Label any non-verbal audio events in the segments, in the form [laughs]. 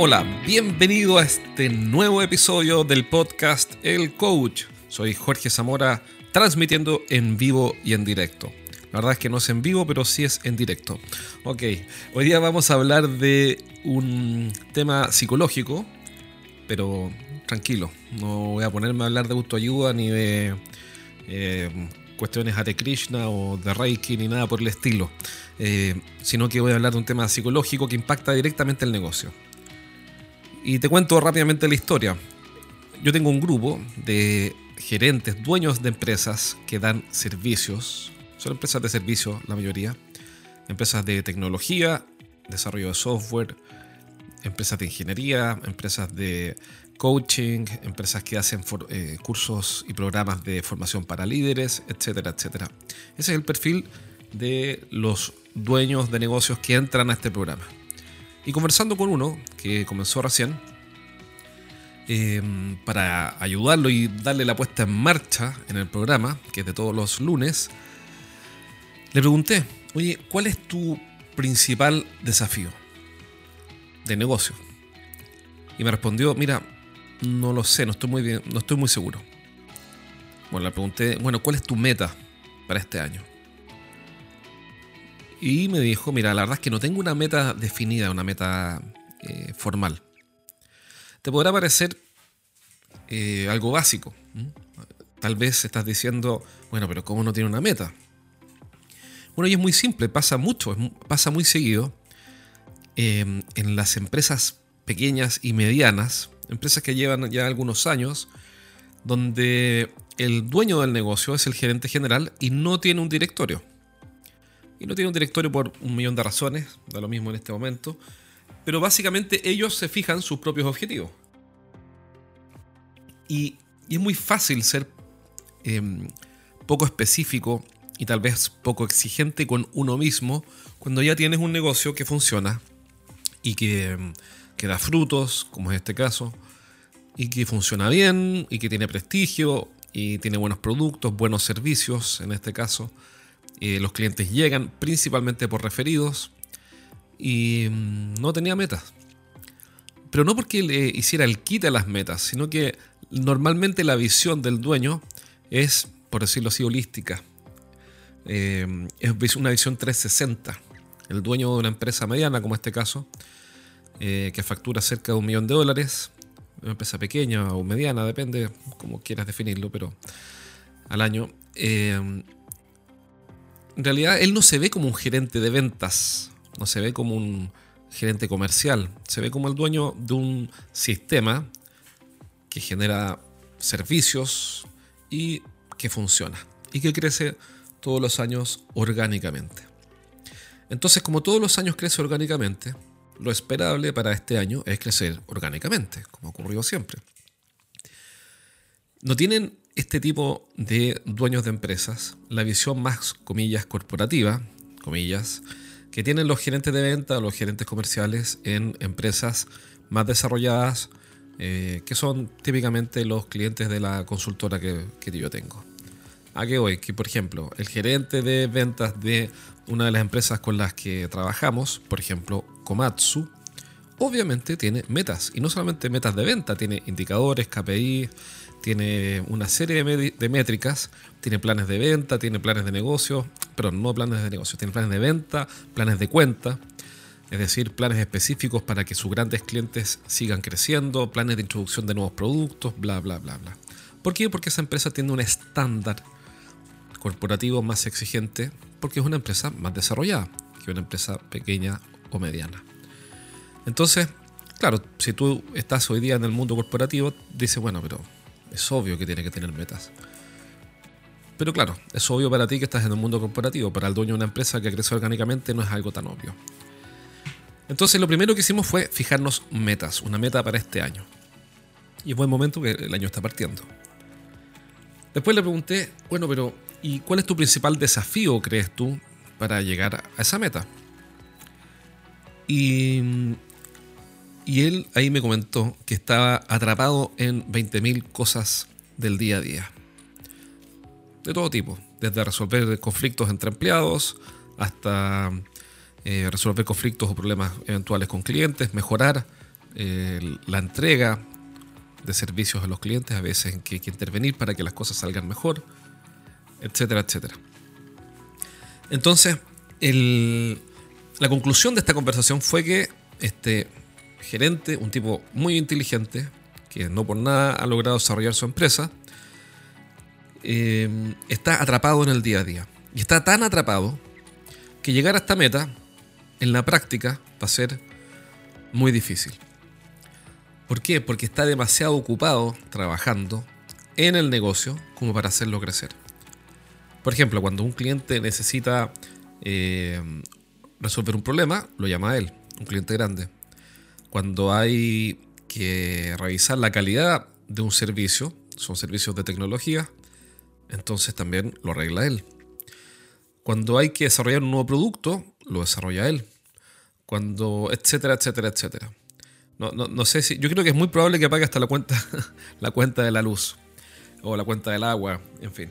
Hola, bienvenido a este nuevo episodio del podcast El Coach. Soy Jorge Zamora, transmitiendo en vivo y en directo. La verdad es que no es en vivo, pero sí es en directo. Ok, hoy día vamos a hablar de un tema psicológico, pero tranquilo, no voy a ponerme a hablar de autoayuda ni de eh, cuestiones Hare Krishna o de Reiki ni nada por el estilo, eh, sino que voy a hablar de un tema psicológico que impacta directamente el negocio. Y te cuento rápidamente la historia. Yo tengo un grupo de gerentes, dueños de empresas que dan servicios. Son empresas de servicio, la mayoría. Empresas de tecnología, desarrollo de software, empresas de ingeniería, empresas de coaching, empresas que hacen eh, cursos y programas de formación para líderes, etcétera, etcétera. Ese es el perfil de los dueños de negocios que entran a este programa. Y conversando con uno que comenzó recién, eh, para ayudarlo y darle la puesta en marcha en el programa, que es de todos los lunes, le pregunté, oye, ¿cuál es tu principal desafío de negocio? Y me respondió, mira, no lo sé, no estoy muy bien, no estoy muy seguro. Bueno, le pregunté, bueno, ¿cuál es tu meta para este año? Y me dijo, mira, la verdad es que no tengo una meta definida, una meta eh, formal. Te podrá parecer eh, algo básico. Tal vez estás diciendo, bueno, pero ¿cómo no tiene una meta? Bueno, y es muy simple, pasa mucho, pasa muy seguido em, en las empresas pequeñas y medianas, empresas que llevan ya algunos años, donde el dueño del negocio es el gerente general y no tiene un directorio. Y no tiene un directorio por un millón de razones, da lo mismo en este momento. Pero básicamente ellos se fijan sus propios objetivos. Y, es muy fácil ser em, poco específico y tal vez poco exigente con uno mismo cuando ya tienes un negocio que funciona y que, em, que da frutos, como es este caso, y que funciona bien y que tiene prestigio y tiene buenos productos, buenos servicios en este caso eh, los clientes llegan principalmente por referidos y mm, no tenía metas. Pero no porque le hiciera el quite a las metas, sino que normalmente la visión del dueño es, por decirlo así, holística. Eh, es una visión 360. El dueño de una empresa mediana, como este caso, eh, que factura cerca de un millón de dólares, una empresa pequeña o mediana, depende como quieras definirlo, pero al año, en realidad él no se ve como un gerente de ventas, no se ve como un gerente comercial, se ve como el dueño de un sistema que genera servicios y que funciona y que crece todos los años orgánicamente. Entonces, como todos los años crece orgánicamente, lo esperable para este año es crecer orgánicamente, como ocurrió siempre. No tienen este tipo de dueños de empresas la visión más, comillas, corporativa, comillas, que tienen los gerentes de venta o los gerentes comerciales en empresas más desarrolladas, eh, que son típicamente los clientes de la consultora que, que yo tengo. ¿A qué voy? Que, por ejemplo, el gerente de ventas de una de las empresas con las que trabajamos, por ejemplo, Komatsu, obviamente tiene metas. Y no solamente metas de venta, tiene indicadores, KPI, tiene una serie de, métricas, tiene planes de venta, tiene planes de negocio, pero no planes de negocio, tiene planes de venta, planes de cuenta, es decir, planes específicos para que sus grandes clientes sigan creciendo, planes de introducción de nuevos productos, bla, bla, bla, bla. ¿Por qué? Porque esa empresa tiene un estándar corporativo más exigente, porque es una empresa más desarrollada que una empresa pequeña o mediana. Entonces, claro, si tú estás hoy día en el mundo corporativo, dices, bueno, pero es obvio que tiene que tener metas. Pero claro, es obvio para ti que estás en el mundo corporativo. Para el dueño de una empresa que crece orgánicamente no es algo tan obvio. Entonces lo primero que hicimos fue fijarnos metas, una meta para este año. Y es buen momento que el año está partiendo. Después le pregunté, bueno, pero ¿y cuál es tu principal desafío, crees tú, para llegar a esa meta? Y y él ahí me comentó que estaba atrapado en 20.000 cosas del día a día. De todo tipo, desde resolver conflictos entre empleados hasta eh, resolver conflictos o problemas eventuales con clientes, mejorar la entrega de servicios a los clientes, a veces en que hay que intervenir para que las cosas salgan mejor, etcétera, etcétera. Entonces, la conclusión de esta conversación fue que este gerente, un tipo muy inteligente, que no por nada ha logrado desarrollar su empresa, eh, está atrapado en el día a día. Y está tan atrapado que llegar a esta meta en la práctica va a ser muy difícil. ¿Por qué? Porque está demasiado ocupado trabajando en el negocio como para hacerlo crecer. Por ejemplo, cuando un cliente necesita eh, resolver un problema, lo llama a él, un cliente grande. Cuando hay que revisar la calidad de un servicio, son servicios de tecnología, entonces también lo arregla él. Cuando hay que desarrollar un nuevo producto, lo desarrolla él. Cuando, etcétera, etcétera, etcétera. No, no, sé si. Yo creo que es muy probable que apague hasta la cuenta, [laughs] la cuenta de la luz. O la cuenta del agua, en fin.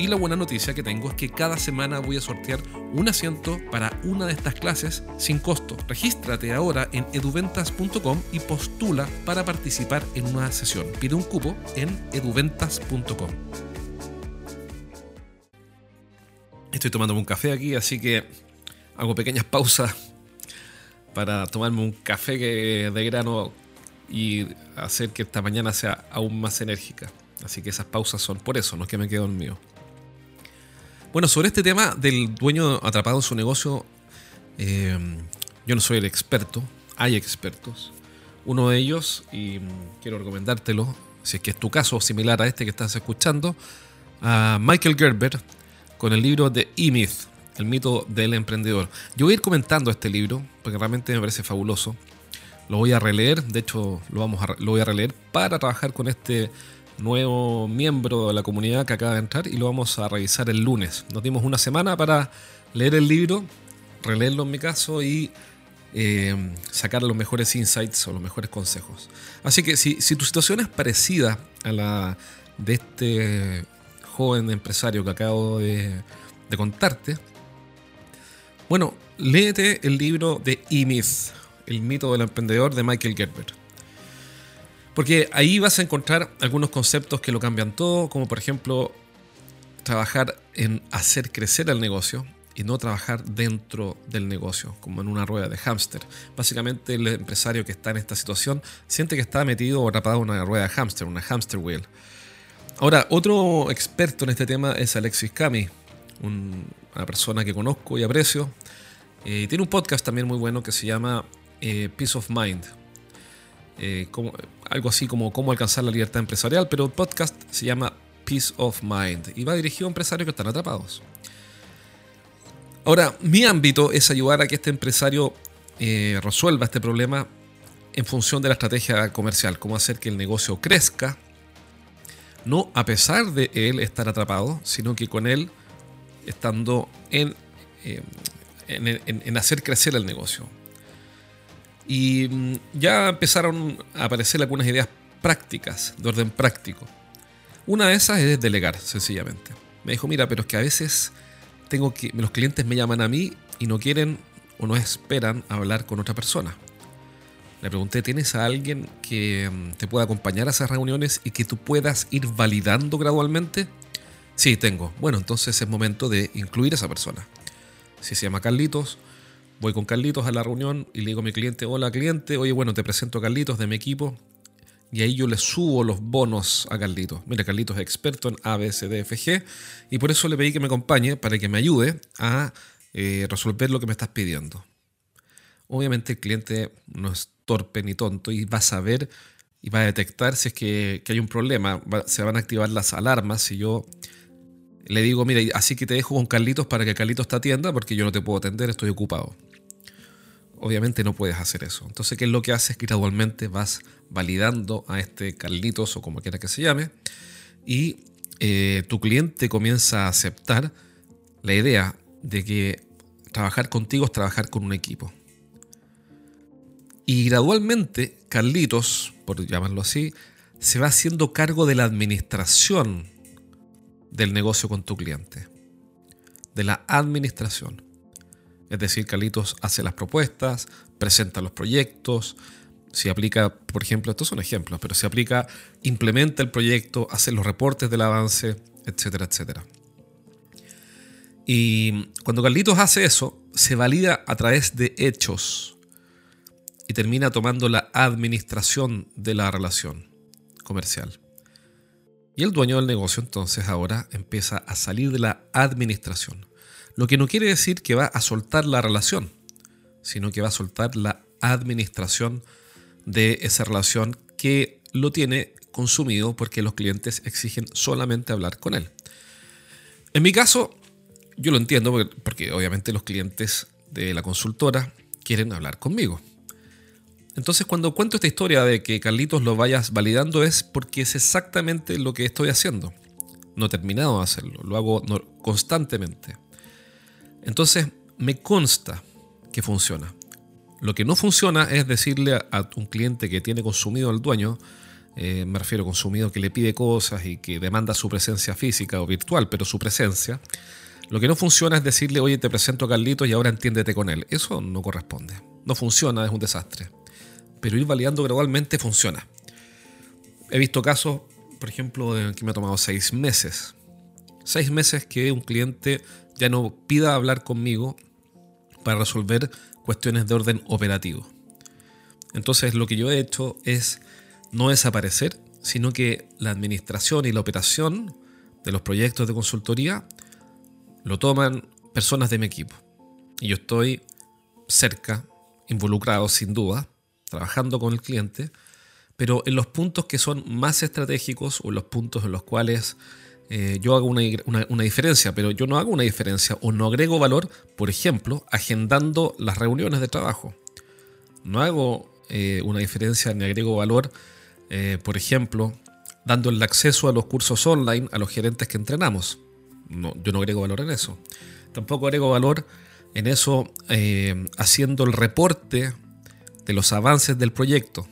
Y la buena noticia que tengo es que cada semana voy a sortear un asiento para una de estas clases sin costo. Regístrate ahora en eduventas.com y postula para participar en una sesión. Pide un cupo en eduventas.com. Estoy tomando un café aquí, así que hago pequeñas pausas para tomarme un café de grano y hacer que esta mañana sea aún más enérgica. Así que esas pausas son por eso, no es que me quedo mío. Bueno, sobre este tema del dueño atrapado en su negocio, eh, yo no soy el experto, hay expertos. Uno de ellos, y quiero recomendártelo, si es que es tu caso similar a este que estás escuchando, a Michael Gerber con el libro de E-Myth, el mito del emprendedor. Yo voy a ir comentando este libro, porque realmente me parece fabuloso. Lo voy a releer, de hecho lo, vamos a, lo voy a releer para trabajar con este nuevo miembro de la comunidad que acaba de entrar y lo vamos a revisar el lunes. Nos dimos una semana para leer el libro, releerlo en mi caso y eh, sacar los mejores insights o los mejores consejos. Así que si, tu situación es parecida a la de este joven empresario que acabo de, de contarte, bueno, léete el libro de E-Myth, el mito del emprendedor de Michael Gerber. Porque ahí vas a encontrar algunos conceptos que lo cambian todo, como por ejemplo trabajar en hacer crecer el negocio y no trabajar dentro del negocio, como en una rueda de hámster. Básicamente el empresario que está en esta situación siente que está metido o atrapado en una rueda de hámster, una hamster wheel. Ahora, otro experto en este tema es Alexis Cami, una persona que conozco y aprecio. Eh, tiene un podcast también muy bueno que se llama eh, Peace of Mind eh, algo así como cómo alcanzar la libertad empresarial, pero el podcast se llama Peace of Mind y va dirigido a empresarios que están atrapados. Ahora, mi ámbito es ayudar a que este empresario eh, resuelva este problema en función de la estrategia comercial, cómo hacer que el negocio crezca, no a pesar de él estar atrapado, sino que con él estando en, eh, en hacer crecer el negocio. Y mm, ya empezaron a aparecer algunas ideas prácticas, de orden práctico. Una de esas es delegar, sencillamente. Me dijo, mira, pero es que a veces tengo que, los clientes me llaman a mí y no quieren o no esperan hablar con otra persona. Le pregunté, ¿tienes a alguien que mm, te pueda acompañar a esas reuniones y que tú puedas ir validando gradualmente? Sí, tengo. Bueno, entonces es momento de incluir a esa persona. Si se llama Carlitos, Voy con Carlitos a la reunión y le digo a mi cliente, hola cliente, oye, bueno, te presento a Carlitos de mi equipo. Y ahí yo le subo los bonos a Carlitos. Mira, Carlitos es experto en ABCDFG y por eso le pedí que me acompañe para que me ayude a eh, resolver lo que me estás pidiendo. Obviamente el cliente no es torpe ni tonto y va a saber y va a detectar si es que, hay un problema. se van a activar las alarmas si yo le digo, mira, así que te dejo con Carlitos para que Carlitos te atienda porque yo no te puedo atender, estoy ocupado obviamente no puedes hacer eso. Entonces, ¿qué es lo que haces? Gradualmente vas validando a este Carlitos o como quiera que se llame y eh, tu cliente comienza a aceptar la idea de que trabajar contigo es trabajar con un equipo. Y gradualmente, Carlitos, por llamarlo así, se va haciendo cargo de la administración del negocio con tu cliente. De la administración. Es decir, Carlitos hace las propuestas, presenta los proyectos, si aplica, por ejemplo, estos son ejemplos, pero si aplica, implementa el proyecto, hace los reportes del avance, etcétera, etcétera. Y cuando Carlitos hace eso, se valida a través de hechos y termina tomando la administración de la relación comercial. Y el dueño del negocio entonces ahora empieza a salir de la administración. Lo que no quiere decir que va a soltar la relación, sino que va a soltar la administración de esa relación que lo tiene consumido porque los clientes exigen solamente hablar con él. En mi caso, yo lo entiendo porque, obviamente los clientes de la consultora quieren hablar conmigo. Entonces cuando cuento esta historia de que Carlitos lo vayas validando es porque es exactamente lo que estoy haciendo. No he terminado de hacerlo, lo hago constantemente. Entonces me consta que funciona. Lo que no funciona es decirle a, un cliente que tiene consumido al dueño, eh, me refiero a consumido que le pide cosas y que demanda su presencia física o virtual, pero su presencia, lo que no funciona es decirle, oye, te presento a Carlitos y ahora entiéndete con él. Eso no corresponde. No funciona, es un desastre. Pero ir validando gradualmente funciona. He visto casos, por ejemplo, que me ha tomado seis meses. Seis meses que un cliente ya no pida hablar conmigo para resolver cuestiones de orden operativo. Entonces lo que yo he hecho es no desaparecer, sino que la administración y la operación de los proyectos de consultoría lo toman personas de mi equipo. Y yo estoy cerca, involucrado sin duda, trabajando con el cliente, pero en los puntos que son más estratégicos o en los puntos en los cuales eh, yo hago una, diferencia, pero yo no hago una diferencia o no agrego valor, por ejemplo, agendando las reuniones de trabajo. No hago eh, una diferencia ni agrego valor, eh, por ejemplo, dando el acceso a los cursos online a los gerentes que entrenamos yo no agrego valor en eso. Tampoco agrego valor en eso haciendo el reporte de los avances del proyecto.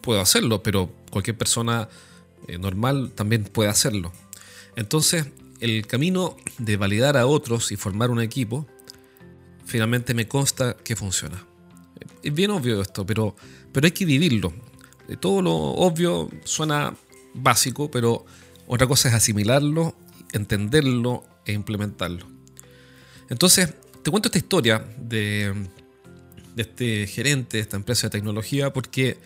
Puedo hacerlo, pero cualquier persona normal también puede hacerlo. Entonces, el camino de validar a otros y formar un equipo, finalmente me consta que funciona. Es bien obvio esto, pero, pero hay que vivirlo. Todo lo obvio suena básico, pero otra cosa es asimilarlo entenderlo e implementarlo. Entonces, te cuento esta historia de, este gerente de esta empresa de tecnología porque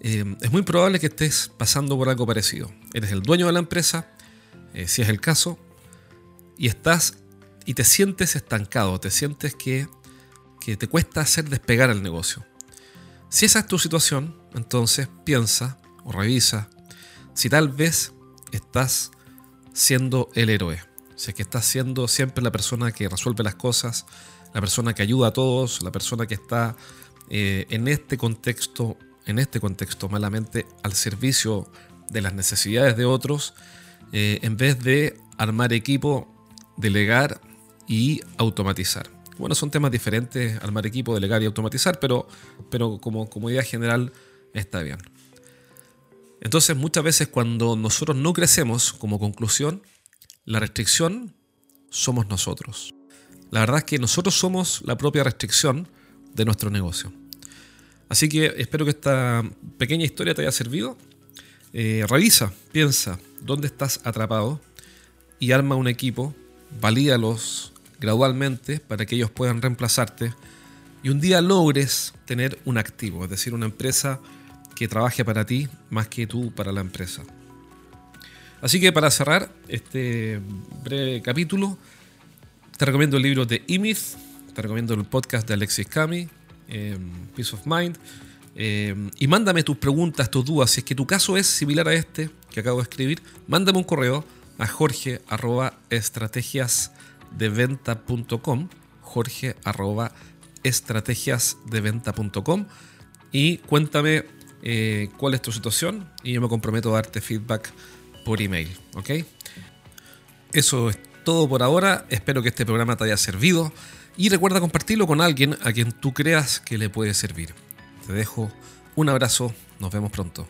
eh, es muy probable que estés pasando por algo parecido. Eres el dueño de la empresa, eh, si es el caso, y estás y te sientes estancado, te sientes que, que te cuesta hacer despegar el negocio. Si esa es tu situación, entonces piensa o revisa si tal vez estás siendo el héroe. O sea, que estás siendo siempre la persona que resuelve las cosas, la persona que ayuda a todos, la persona que está eh, en este contexto, en este contexto malamente al servicio de las necesidades de otros, eh, en vez de armar equipo, delegar y automatizar. Bueno, son temas diferentes, armar equipo, delegar y automatizar, pero, pero como, como idea general está bien. Entonces muchas veces cuando nosotros no crecemos, como conclusión, la restricción somos nosotros. La verdad es que nosotros somos la propia restricción de nuestro negocio. Así que espero que esta pequeña historia te haya servido. Eh, revisa, piensa dónde estás atrapado y arma un equipo, valídalos gradualmente para que ellos puedan reemplazarte y un día logres tener un activo, es decir, una empresa que trabaje para ti más que tú para la empresa. Así que para cerrar este breve capítulo, te recomiendo el libro de Imith, te recomiendo el podcast de Alexis Cami, em, Peace of Mind, em, y mándame tus preguntas, tus dudas. Si es que tu caso es similar a este que acabo de escribir, mándame un correo a jorge arroba estrategiasdeventa.com jorge arroba estrategiasdeventa.com y cuéntame eh, cuál es tu situación y yo me comprometo a darte feedback por email. ¿Ok? Eso es todo por ahora. Espero que este programa te haya servido y recuerda compartirlo con alguien a quien tú creas que le puede servir. Te dejo un abrazo, nos vemos pronto.